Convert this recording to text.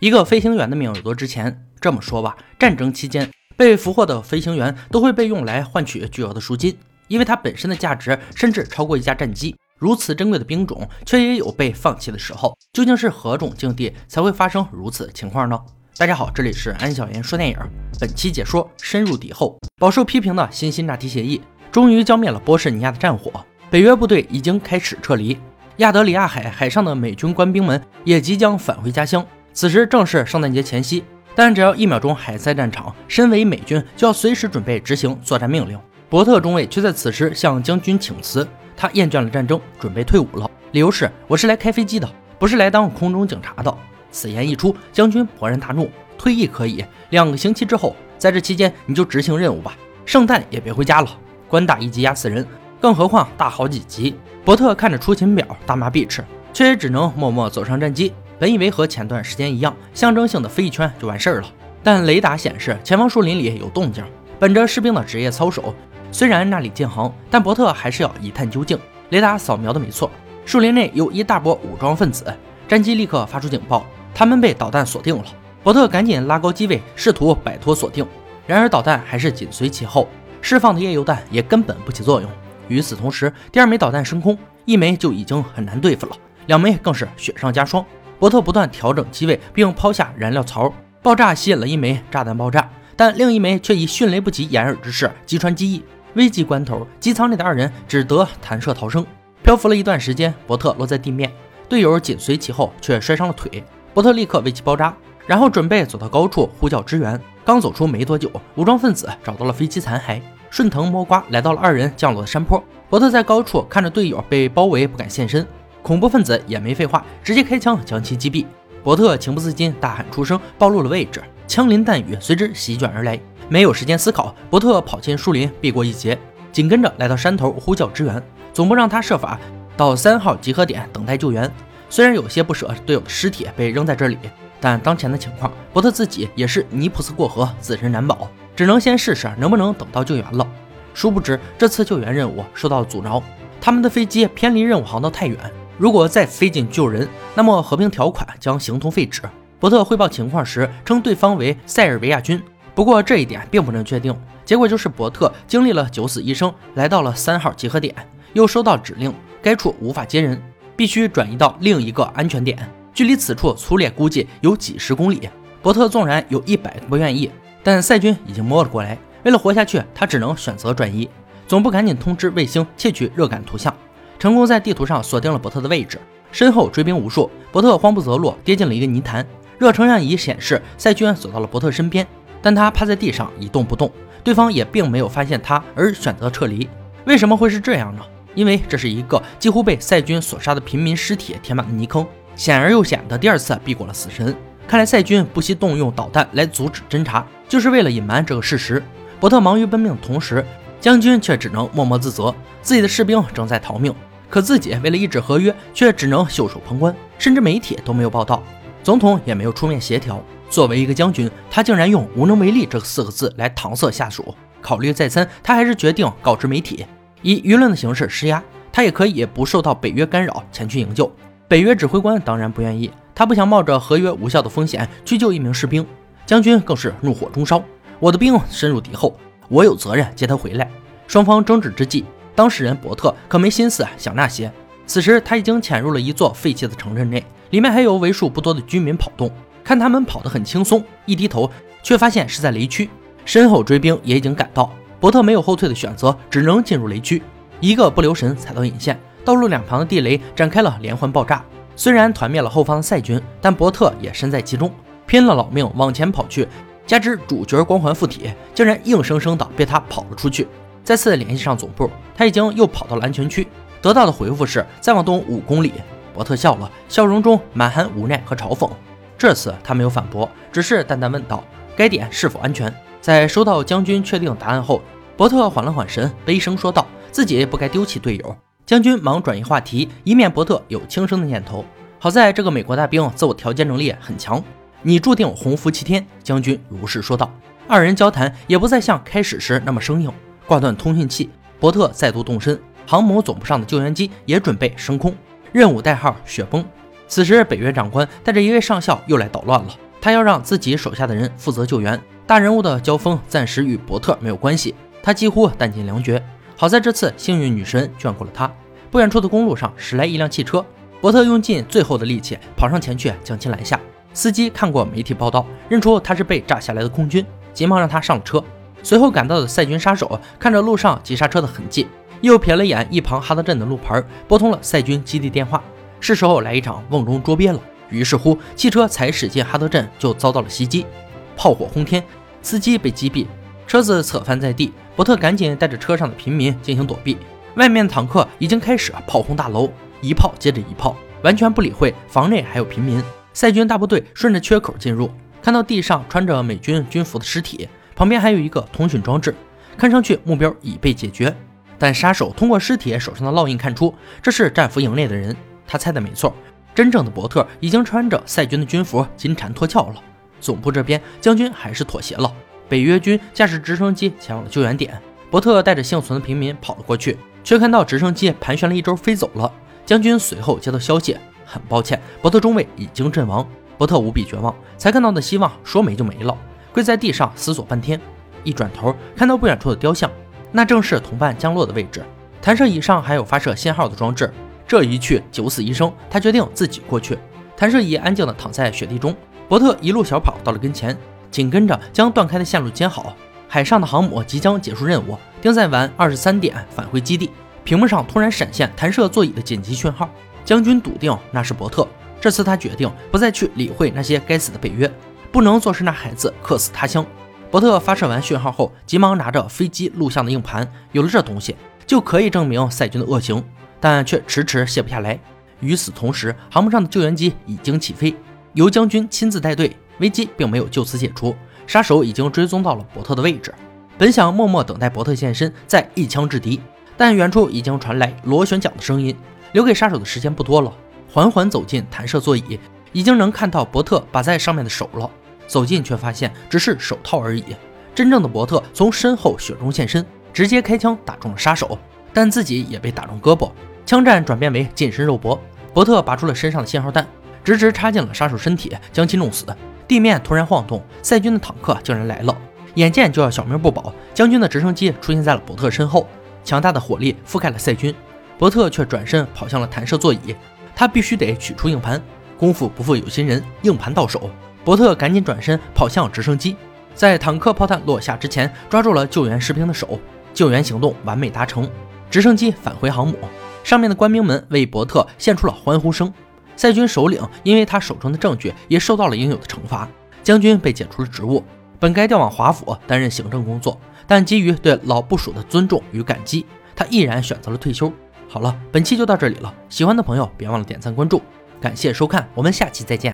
一个飞行员的命有多值钱？这么说吧，战争期间被俘获的飞行员都会被用来换取巨额的赎金，因为它本身的价值甚至超过一架战机。如此珍贵的兵种，却也有被放弃的时候。究竟是何种境地才会发生如此情况呢？大家好，这里是安小言说电影，本期解说深入敌后。饱受批评的新辛纳提协议终于浇灭了波士尼亚的战火，北约部队已经开始撤离，亚德里亚海海上的美军官兵们也即将返回家乡。此时正是圣诞节前夕，但只要一秒钟还在战场，身为美军就要随时准备执行作战命令。伯特中尉却在此时向将军请辞，他厌倦了战争，准备退伍了。理由是：“我是来开飞机的，不是来当空中警察的。”此言一出，将军勃然大怒：“退役可以，两个星期之后，在这期间你就执行任务吧，圣诞也别回家了。官大一级压死人，更何况大好几级。”伯特看着出勤表，大骂必斥，却也只能默默走上战机。本以为和前段时间一样，象征性的飞一圈就完事儿了，但雷达显示前方树林里有动静。本着士兵的职业操守，虽然那里禁航，但伯特还是要一探究竟。雷达扫描的没错，树林内有一大波武装分子。战机立刻发出警报，他们被导弹锁定了。伯特赶紧拉高机位，试图摆脱锁定。然而导弹还是紧随其后，释放的夜游弹也根本不起作用。与此同时，第二枚导弹升空，一枚就已经很难对付了，两枚更是雪上加霜。伯特不断调整机位，并抛下燃料槽，爆炸吸引了一枚炸弹爆炸，但另一枚却以迅雷不及掩耳之势击穿机翼。危急关头，机舱内的二人只得弹射逃生。漂浮了一段时间，伯特落在地面，队友紧随其后，却摔伤了腿。伯特立刻为其包扎，然后准备走到高处呼叫支援。刚走出没多久，武装分子找到了飞机残骸，顺藤摸瓜来到了二人降落的山坡。伯特在高处看着队友被包围，不敢现身。恐怖分子也没废话，直接开枪将其击毙。伯特情不自禁大喊出声，暴露了位置，枪林弹雨随之席卷而来。没有时间思考，伯特跑进树林避过一劫，紧跟着来到山头呼叫支援。总部让他设法到三号集合点等待救援。虽然有些不舍队友的尸体被扔在这里，但当前的情况，伯特自己也是泥菩萨过河，自身难保，只能先试试能不能等到救援了。殊不知，这次救援任务受到阻挠，他们的飞机偏离任务航道太远。如果再飞进救人，那么和平条款将形同废纸。伯特汇报情况时称对方为塞尔维亚军，不过这一点并不能确定。结果就是伯特经历了九死一生，来到了三号集合点，又收到指令，该处无法接人，必须转移到另一个安全点，距离此处粗略估计有几十公里。伯特纵然有一百个不愿意，但塞军已经摸了过来，为了活下去，他只能选择转移。总部赶紧通知卫星窃取热感图像。成功在地图上锁定了伯特的位置，身后追兵无数。伯特慌不择路，跌进了一个泥潭。热成像仪显示，赛居然走到了伯特身边，但他趴在地上一动不动。对方也并没有发现他而选择撤离。为什么会是这样呢？因为这是一个几乎被赛军所杀的平民尸体填满的泥坑，显而又显的第二次避过了死神。看来赛军不惜动用导弹来阻止侦查，就是为了隐瞒这个事实。伯特忙于奔命的同时，将军却只能默默自责，自己的士兵正在逃命。可自己为了一纸合约，却只能袖手旁观，甚至媒体都没有报道，总统也没有出面协调。作为一个将军，他竟然用无能为力这四个字来搪塞下属。考虑再三，他还是决定告知媒体，以舆论的形式施压。他也可以不受到北约干扰，前去营救。北约指挥官当然不愿意，他不想冒着合约无效的风险去救一名士兵。将军更是怒火中烧：“我的兵深入敌后，我有责任接他回来。”双方争执之际。当事人伯特可没心思想那些。此时他已经潜入了一座废弃的城镇内，里面还有为数不多的居民跑动。看他们跑得很轻松，一低头却发现是在雷区，身后追兵也已经赶到。伯特没有后退的选择，只能进入雷区，一个不留神踩到引线，道路两旁的地雷展开了连环爆炸。虽然团灭了后方的赛军，但伯特也身在其中，拼了老命往前跑去，加之主角光环附体，竟然硬生生的被他跑了出去。再次联系上总部，他已经又跑到了安全区，得到的回复是再往东五公里。伯特笑了，笑容中满含无奈和嘲讽。这次他没有反驳，只是淡淡问道：“该点是否安全？”在收到将军确定答案后，伯特缓了缓神，悲声说道：“自己不该丢弃队友。”将军忙转移话题，以免伯特有轻生的念头。好在这个美国大兵自我调节能力很强，你注定鸿福齐天。将军如是说道。二人交谈也不再像开始时那么生硬。挂断通讯器，伯特再度动身。航母总部上的救援机也准备升空，任务代号“雪崩”。此时，北约长官带着一位上校又来捣乱了。他要让自己手下的人负责救援，大人物的交锋暂时与伯特没有关系，他几乎弹尽粮绝。好在这次幸运女神眷顾了他。不远处的公路上驶来一辆汽车，伯特用尽最后的力气跑上前去将其拦下。司机看过媒体报道，认出他是被炸下来的空军，急忙让他上了车。随后赶到的赛军杀手看着路上急刹车的痕迹，又瞥了眼一旁哈德镇的路牌，拨通了赛军基地电话。是时候来一场瓮中捉鳖了。于是乎，汽车才驶进哈德镇，就遭到了袭击，炮火轰天，司机被击毙，车子侧翻在地。伯特赶紧带着车上的平民进行躲避。外面的坦克已经开始炮轰大楼，一炮接着一炮，完全不理会房内还有平民。赛军大部队顺着缺口进入，看到地上穿着美军军服的尸体，旁边还有一个通讯装置，看上去目标已被解决。但杀手通过尸体手上的烙印看出，这是战俘营内的人。他猜的没错，真正的伯特已经穿着赛军的军服金蝉脱壳了。总部这边，将军还是妥协了。北约军驾驶直升机前往了救援点，伯特带着幸存的平民跑了过去，却看到直升机盘旋了一周飞走了。将军随后接到消息，很抱歉，伯特中尉已经阵亡。伯特无比绝望，才看到的希望说没就没了，跪在地上思索半天，一转头看到不远处的雕像，那正是同伴降落的位置。弹射椅上还有发射信号的装置。这一去九死一生，他决定自己过去。弹射椅安静地躺在雪地中，伯特一路小跑到了跟前，紧跟着将断开的线路接好。海上的航母即将结束任务，定在晚二十三点返回基地。屏幕上突然闪现弹射座椅的紧急讯号，将军笃定那是伯特。这次他决定不再去理会那些该死的北约，不能坐视那孩子客死他乡。伯特发射完讯号后，急忙拿着飞机录像的硬盘，有了这东西就可以证明赛军的恶行。但却迟迟卸不下来。与此同时，航母上的救援机已经起飞，由将军亲自带队。危机并没有就此解除，杀手已经追踪到了伯特的位置。本想默默等待伯特现身，再一枪制敌，但远处已经传来螺旋桨的声音，留给杀手的时间不多了。缓缓走进弹射座椅，已经能看到伯特把在上面的手了。走近却发现只是手套而已。真正的伯特从身后雪中现身，直接开枪打中了杀手，但自己也被打中胳膊。枪战转变为近身肉搏，伯特拔出了身上的信号弹，直直插进了杀手身体，将其弄死。地面突然晃动，赛军的坦克竟然来了，眼见就要小命不保。将军的直升机出现在了伯特身后，强大的火力覆盖了赛军，伯特却转身跑向了弹射座椅，他必须得取出硬盘。功夫不负有心人，硬盘到手，伯特赶紧转身跑向直升机，在坦克炮弹落下之前抓住了救援士兵的手，救援行动完美达成，直升机返回航母。上面的官兵们为伯特献出了欢呼声。赛军首领因为他手中的证据也受到了应有的惩罚，将军被解除了职务，本该调往华府担任行政工作，但基于对老部属的尊重与感激，他毅然选择了退休。好了，本期就到这里了，喜欢的朋友别忘了点赞关注，感谢收看，我们下期再见。